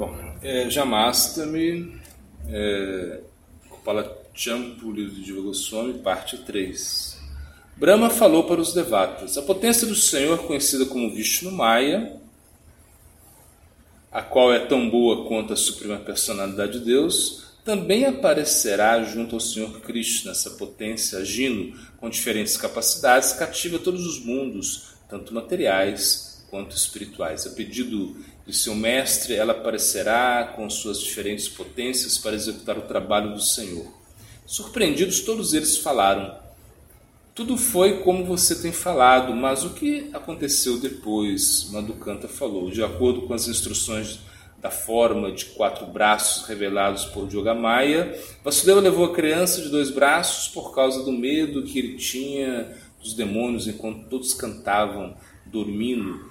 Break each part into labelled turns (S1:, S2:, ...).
S1: Bom, é, Jamastami, é, Kopalacham, livro de Goswami, parte 3. Brahma falou para os devatas: A potência do Senhor, conhecida como Vishnu Maya, a qual é tão boa quanto a suprema personalidade de Deus, também aparecerá junto ao Senhor Krishna, essa potência agindo com diferentes capacidades, cativa todos os mundos, tanto materiais quanto espirituais. A pedido de seu mestre, ela aparecerá com suas diferentes potências para executar o trabalho do Senhor. Surpreendidos, todos eles falaram: Tudo foi como você tem falado, mas o que aconteceu depois? Madhukanta falou, de acordo com as instruções da forma de quatro braços revelados por Yogamaya, Vasudeva levou a criança de dois braços por causa do medo que ele tinha dos demônios enquanto todos cantavam dormindo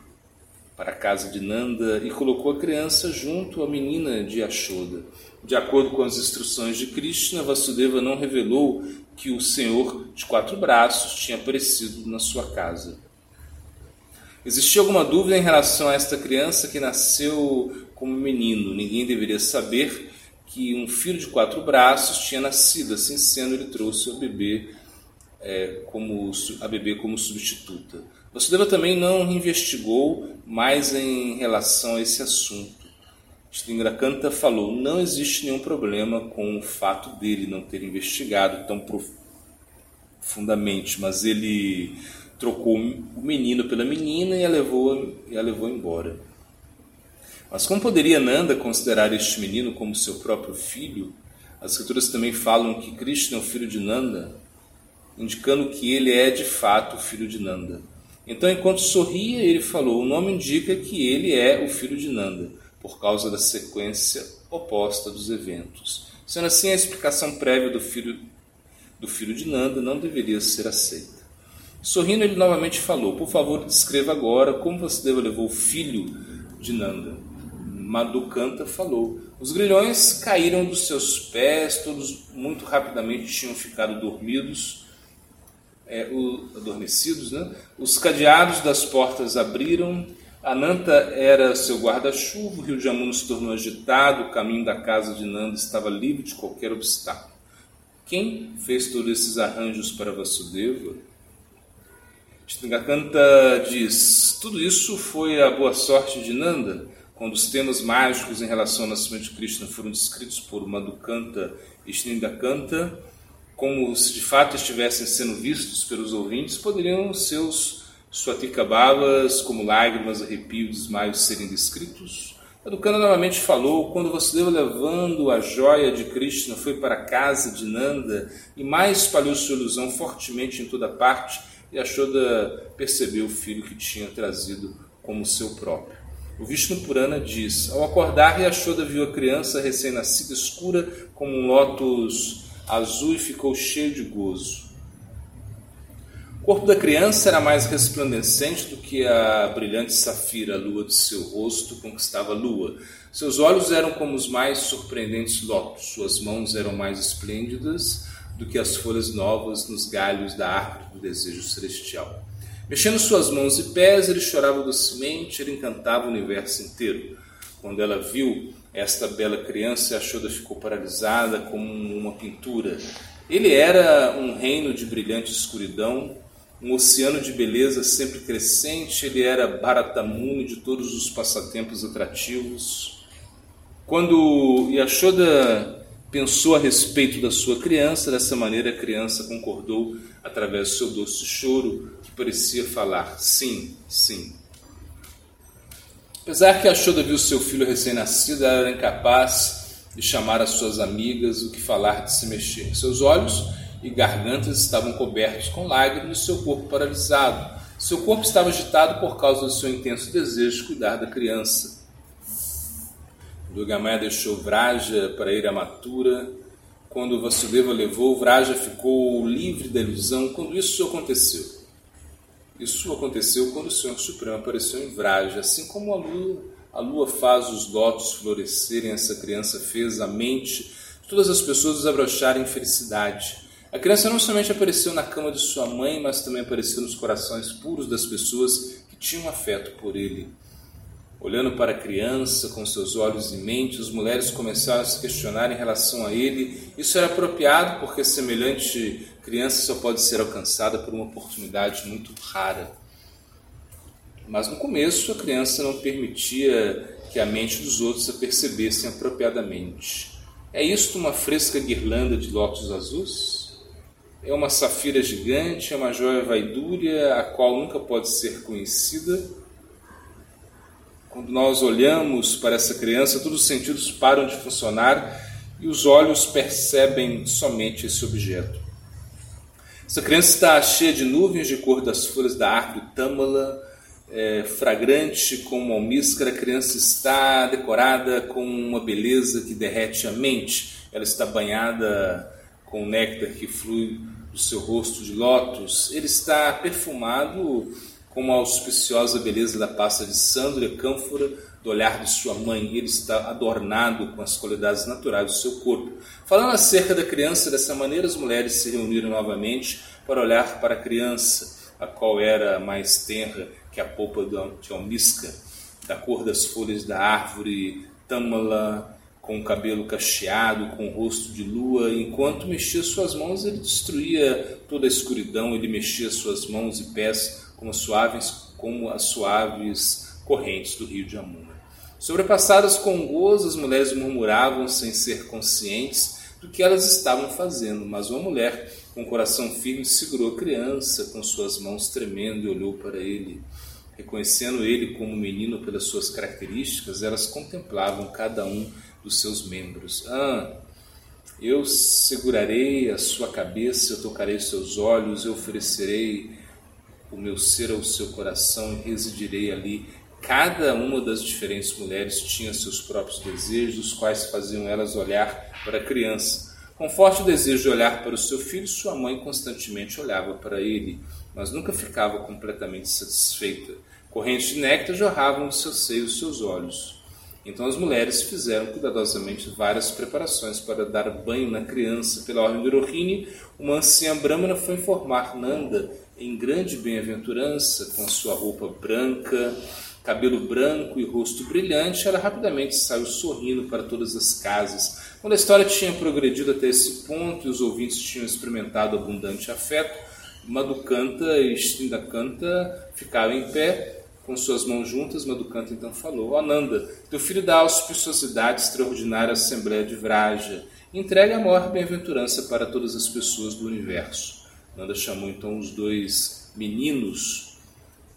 S1: para a casa de Nanda e colocou a criança junto à menina de Ashoda. De acordo com as instruções de Krishna, Vasudeva não revelou que o Senhor de quatro braços tinha aparecido na sua casa. Existia alguma dúvida em relação a esta criança que nasceu como menino? Ninguém deveria saber que um filho de quatro braços tinha nascido. Assim sendo, ele trouxe o bebê é, como a bebê como substituta. Vasudeva também não investigou mais em relação a esse assunto. Stingrakanta falou: não existe nenhum problema com o fato dele não ter investigado tão profundamente, mas ele trocou o menino pela menina e a levou, e a levou embora. Mas como poderia Nanda considerar este menino como seu próprio filho? As escrituras também falam que Krishna é o filho de Nanda, indicando que ele é de fato o filho de Nanda. Então, enquanto sorria, ele falou: O nome indica que ele é o filho de Nanda, por causa da sequência oposta dos eventos. Sendo assim, a explicação prévia do filho, do filho de Nanda não deveria ser aceita. Sorrindo, ele novamente falou: Por favor, descreva agora como você levou o filho de Nanda. Madhukanta falou: Os grilhões caíram dos seus pés, todos muito rapidamente tinham ficado dormidos, é, o, adormecidos. Né? Os cadeados das portas abriram. Ananta era seu guarda-chuva, o rio de Amuna se tornou agitado, o caminho da casa de Nanda estava livre de qualquer obstáculo. Quem fez todos esses arranjos para Vasudeva? Stingakanta diz: tudo isso foi a boa sorte de Nanda, quando os temas mágicos em relação ao nascimento de Krishna foram descritos por Madhukanta e Stingakanta, como se de fato estivessem sendo vistos pelos ouvintes, poderiam seus suatikabhavas, como lágrimas, arrepios, desmaios, serem descritos? Madhukanta novamente falou, quando Vasudeva levando a joia de Krishna foi para a casa de Nanda e mais espalhou sua ilusão fortemente em toda parte, e Yashoda percebeu o filho que tinha trazido como seu próprio. O Vishnu Purana diz: Ao acordar, Yashoda viu a criança recém-nascida escura como um lótus azul e ficou cheio de gozo. O corpo da criança era mais resplandecente do que a brilhante safira, a lua de seu rosto conquistava a lua. Seus olhos eram como os mais surpreendentes lótus, suas mãos eram mais esplêndidas do que as folhas novas nos galhos da árvore do desejo celestial. Mexendo suas mãos e pés, ele chorava docemente, ele encantava o universo inteiro. Quando ela viu esta bela criança, a Shoda ficou paralisada como uma pintura. Ele era um reino de brilhante escuridão, um oceano de beleza sempre crescente, ele era Bharatamuni de todos os passatempos atrativos. Quando Yashoda pensou a respeito da sua criança, dessa maneira a criança concordou através do seu doce choro, que parecia falar sim, sim. Apesar que Ashoda viu seu filho recém-nascido, ela era incapaz de chamar as suas amigas o que falar de se mexer. Seus olhos e gargantas estavam cobertos com lágrimas e seu corpo paralisado. Seu corpo estava agitado por causa do seu intenso desejo de cuidar da criança. Durgamaya deixou Vraja para ir a Matura. Quando Vasudeva levou, Vraja ficou livre da ilusão quando isso aconteceu. Isso aconteceu quando o Senhor Supremo apareceu em Vraja, assim como a lua, a lua faz os lotos florescerem, essa criança fez a mente de todas as pessoas desabrocharem em felicidade. A criança não somente apareceu na cama de sua mãe, mas também apareceu nos corações puros das pessoas que tinham afeto por ele. Olhando para a criança com seus olhos em mente, as mulheres começaram a se questionar em relação a ele. Isso era apropriado porque semelhante criança só pode ser alcançada por uma oportunidade muito rara. Mas no começo a criança não permitia que a mente dos outros a percebessem apropriadamente. É isto uma fresca guirlanda de lótus azuis? É uma safira gigante, é uma joia vaidúria, a qual nunca pode ser conhecida? Quando nós olhamos para essa criança, todos os sentidos param de funcionar e os olhos percebem somente esse objeto. Essa criança está cheia de nuvens de cor das folhas da árvore tâmala, é, fragrante como almíscara, a criança está decorada com uma beleza que derrete a mente. Ela está banhada com néctar que flui do seu rosto de lótus. Ele está perfumado com uma auspiciosa beleza da pasta de sândalo cânfora do olhar de sua mãe. Ele está adornado com as qualidades naturais do seu corpo. Falando acerca da criança dessa maneira, as mulheres se reuniram novamente para olhar para a criança, a qual era mais tenra que a polpa de almisca, da cor das folhas da árvore tâmala, com o cabelo cacheado, com o rosto de lua, enquanto mexia suas mãos, ele destruía toda a escuridão, ele mexia suas mãos e pés como suaves, como as suaves correntes do rio de Amuna. Sobrepassadas com gozo, as mulheres murmuravam sem ser conscientes do que elas estavam fazendo, mas uma mulher com o coração firme segurou a criança com suas mãos tremendo e olhou para ele. Reconhecendo ele como menino pelas suas características, elas contemplavam cada um dos seus membros. Ah, eu segurarei a sua cabeça, eu tocarei seus olhos, eu oferecerei o meu ser ao seu coração e residirei ali. Cada uma das diferentes mulheres tinha seus próprios desejos, os quais faziam elas olhar para a criança. Com forte desejo de olhar para o seu filho, sua mãe constantemente olhava para ele, mas nunca ficava completamente satisfeita. Correntes de néctar jorravam de seus seios e seus olhos. Então as mulheres fizeram cuidadosamente várias preparações para dar banho na criança. Pela ordem de Rohini, uma anciã brahmana foi informar Nanda em grande bem-aventurança, com sua roupa branca, cabelo branco e rosto brilhante, ela rapidamente saiu sorrindo para todas as casas. Quando a história tinha progredido até esse ponto e os ouvintes tinham experimentado abundante afeto, Madhukanta e Shrindakanta ficaram em pé com suas mãos juntas, Madhukanta então falou: Ananda, teu filho dá auspiciosidade extraordinária à Assembleia de Vraja. Entregue a maior bem-aventurança para todas as pessoas do universo. Nanda chamou então os dois meninos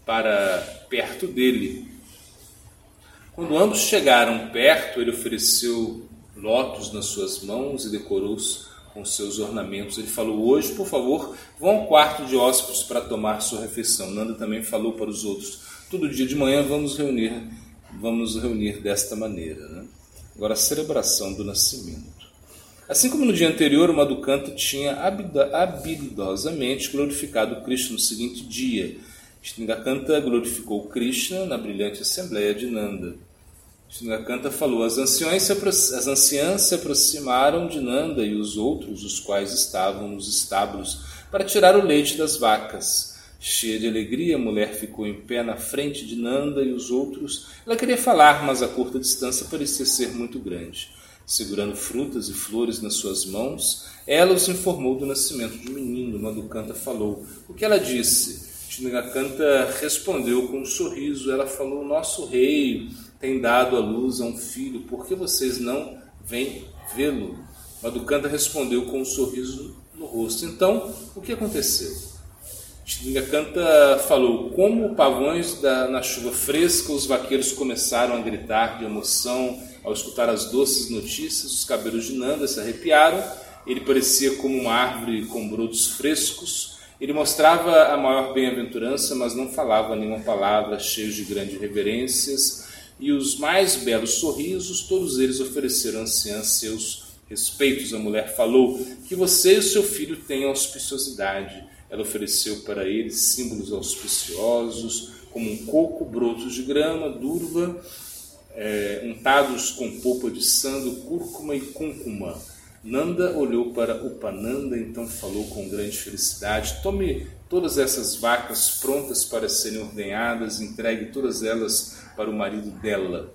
S1: para perto dele. Quando ambos chegaram perto, ele ofereceu lótus nas suas mãos e decorou-os com seus ornamentos. Ele falou: Hoje, por favor, vão ao quarto de hóspedes para tomar sua refeição. Nanda também falou para os outros: todo dia de manhã vamos reunir, vamos reunir desta maneira. Né? Agora, a celebração do nascimento. Assim como no dia anterior, o Madhukanta tinha habilidosamente glorificado Krishna no seguinte dia. Sringakanta glorificou Krishna na brilhante assembleia de Nanda. Sringakanta falou: as anciãs, as anciãs se aproximaram de Nanda e os outros, os quais estavam nos estábulos, para tirar o leite das vacas. Cheia de alegria, a mulher ficou em pé na frente de Nanda e os outros. Ela queria falar, mas a curta distância parecia ser muito grande. Segurando frutas e flores nas suas mãos, ela os informou do nascimento de um menino. Madhukanta falou. O que ela disse? Shinagakanta respondeu com um sorriso. Ela falou: Nosso rei tem dado à luz a um filho, por que vocês não vêm vê-lo? Madhukanta respondeu com um sorriso no rosto. Então, o que aconteceu? Canta falou: Como pavões da, na chuva fresca, os vaqueiros começaram a gritar de emoção ao escutar as doces notícias. Os cabelos de Nanda se arrepiaram. Ele parecia como uma árvore com brotos frescos. Ele mostrava a maior bem-aventurança, mas não falava nenhuma palavra, cheio de grandes reverências. E os mais belos sorrisos, todos eles ofereceram a anciã seus respeitos. A mulher falou: Que você e o seu filho tenham auspiciosidade ela ofereceu para ele símbolos auspiciosos, como um coco, brotos de grama, durva, é, untados com polpa de sando, cúrcuma e cúncuma. Nanda olhou para Upananda, então falou com grande felicidade: Tome, todas essas vacas prontas para serem ordenhadas, entregue todas elas para o marido dela.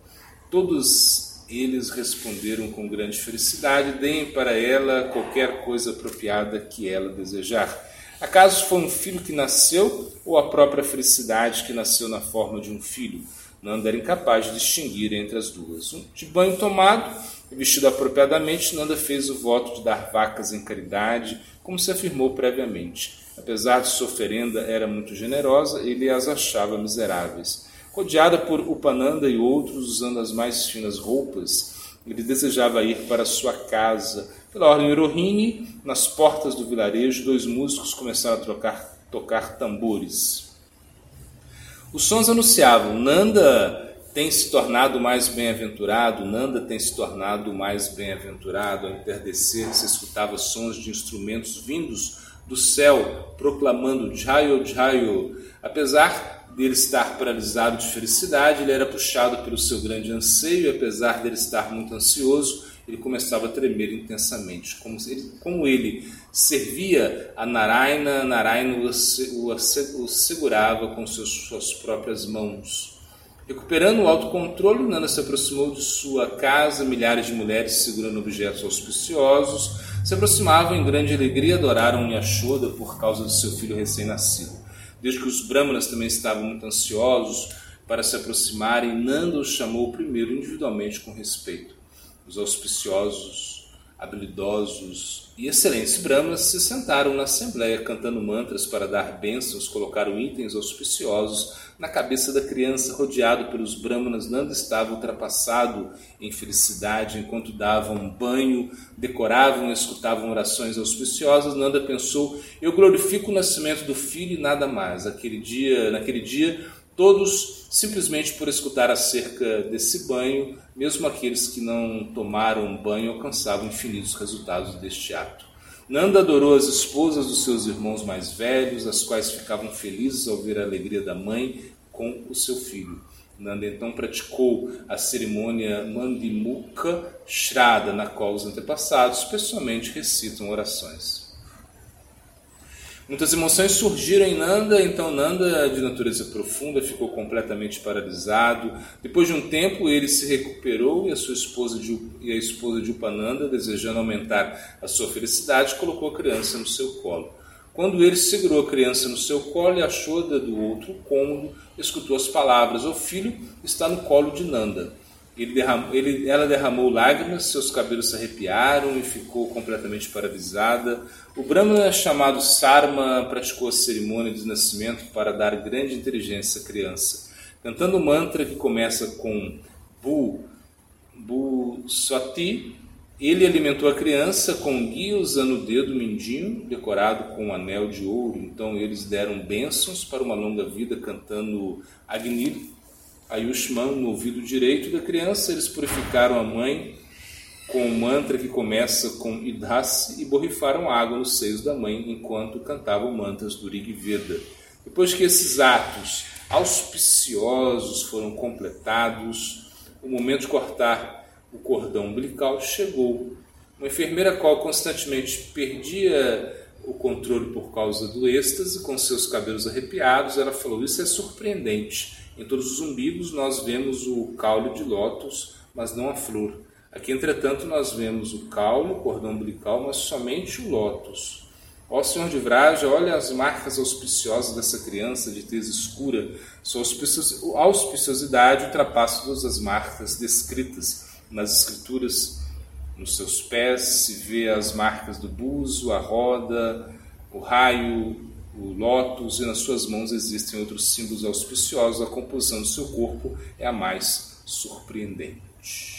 S1: Todos eles responderam com grande felicidade: deem para ela qualquer coisa apropriada que ela desejar. Acaso foi um filho que nasceu ou a própria felicidade que nasceu na forma de um filho? Nanda era incapaz de distinguir entre as duas. De banho tomado e vestido apropriadamente, Nanda fez o voto de dar vacas em caridade, como se afirmou previamente. Apesar de sua oferenda era muito generosa, ele as achava miseráveis. Rodeada por Upananda e outros usando as mais finas roupas, ele desejava ir para sua casa. Pela ordem Rohini, nas portas do vilarejo, dois músicos começaram a trocar, tocar tambores. Os sons anunciavam: Nanda tem se tornado mais bem-aventurado, Nanda tem se tornado mais bem-aventurado. Ao entardecer, se escutava sons de instrumentos vindos do céu, proclamando Jayo Jayo. Apesar dele estar paralisado de felicidade, ele era puxado pelo seu grande anseio, e apesar dele estar muito ansioso, ele começava a tremer intensamente. Como ele, como ele servia a Narayana, Narayana o, o, o segurava com seus, suas próprias mãos. Recuperando o autocontrole, Nanda se aproximou de sua casa, milhares de mulheres segurando objetos auspiciosos, se aproximavam em grande alegria, adoraram Yashoda por causa do seu filho recém-nascido. Desde que os brahmanas também estavam muito ansiosos para se aproximarem, Nanda os chamou primeiro individualmente com respeito. Os auspiciosos, habilidosos e excelentes brahmanas se sentaram na assembleia cantando mantras para dar bênçãos, colocaram itens auspiciosos na cabeça da criança, rodeado pelos brahmanas, Nanda estava ultrapassado em felicidade enquanto davam banho, decoravam e escutavam orações auspiciosas. Nanda pensou: Eu glorifico o nascimento do filho e nada mais. Aquele dia, naquele dia, todos, simplesmente por escutar acerca desse banho, mesmo aqueles que não tomaram banho, alcançavam infinitos resultados deste ato. Nanda adorou as esposas dos seus irmãos mais velhos, as quais ficavam felizes ao ver a alegria da mãe com o seu filho. Nanda então praticou a cerimônia Mandimukha Shraddha, na qual os antepassados pessoalmente recitam orações. Muitas emoções surgiram em Nanda, então Nanda, de natureza profunda, ficou completamente paralisado. Depois de um tempo, ele se recuperou e a sua esposa de, e a esposa de Upananda, desejando aumentar a sua felicidade, colocou a criança no seu colo. Quando ele segurou a criança no seu colo e achou da do outro cômodo, escutou as palavras: O filho está no colo de Nanda. Ele derramou, ele, ela derramou lágrimas, seus cabelos se arrepiaram e ficou completamente paralisada. O Brahmana chamado Sarma praticou a cerimônia de nascimento para dar grande inteligência à criança, cantando o um mantra que começa com Bu, Bu Swati. Ele alimentou a criança com guia usando o dedo mindinho, decorado com um anel de ouro. Então eles deram bênçãos para uma longa vida, cantando Agni Ayushman no ouvido direito da criança. Eles purificaram a mãe com um mantra que começa com Idhasi e borrifaram água nos seios da mãe enquanto cantavam mantras do Rig Veda. Depois que esses atos auspiciosos foram completados, o momento de cortar o cordão umbilical chegou. Uma enfermeira qual constantemente perdia o controle por causa do êxtase, com seus cabelos arrepiados, ela falou: Isso é surpreendente. Em todos os umbigos nós vemos o caule de lótus, mas não a flor. Aqui, entretanto, nós vemos o caule, o cordão umbilical, mas somente o lótus. Ó Senhor de Vraja, olha as marcas auspiciosas dessa criança de tez escura. Sua auspiciosidade ultrapassa todas as marcas descritas nas escrituras. Nos seus pés se vê as marcas do buzo, a roda, o raio, o lótus, e nas suas mãos existem outros símbolos auspiciosos. A composição do seu corpo é a mais surpreendente.